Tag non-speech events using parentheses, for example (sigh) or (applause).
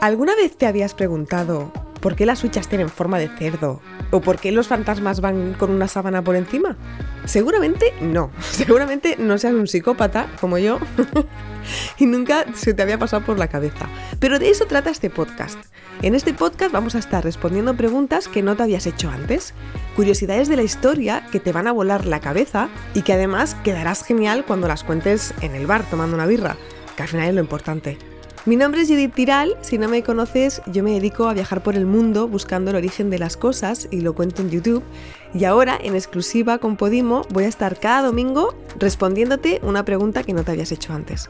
¿Alguna vez te habías preguntado por qué las switches tienen forma de cerdo? ¿O por qué los fantasmas van con una sábana por encima? Seguramente no. (laughs) Seguramente no seas un psicópata como yo (laughs) y nunca se te había pasado por la cabeza. Pero de eso trata este podcast. En este podcast vamos a estar respondiendo preguntas que no te habías hecho antes, curiosidades de la historia que te van a volar la cabeza y que además quedarás genial cuando las cuentes en el bar tomando una birra, que al final es lo importante. Mi nombre es Judith Tiral, si no me conoces yo me dedico a viajar por el mundo buscando el origen de las cosas y lo cuento en YouTube y ahora en exclusiva con Podimo voy a estar cada domingo respondiéndote una pregunta que no te habías hecho antes.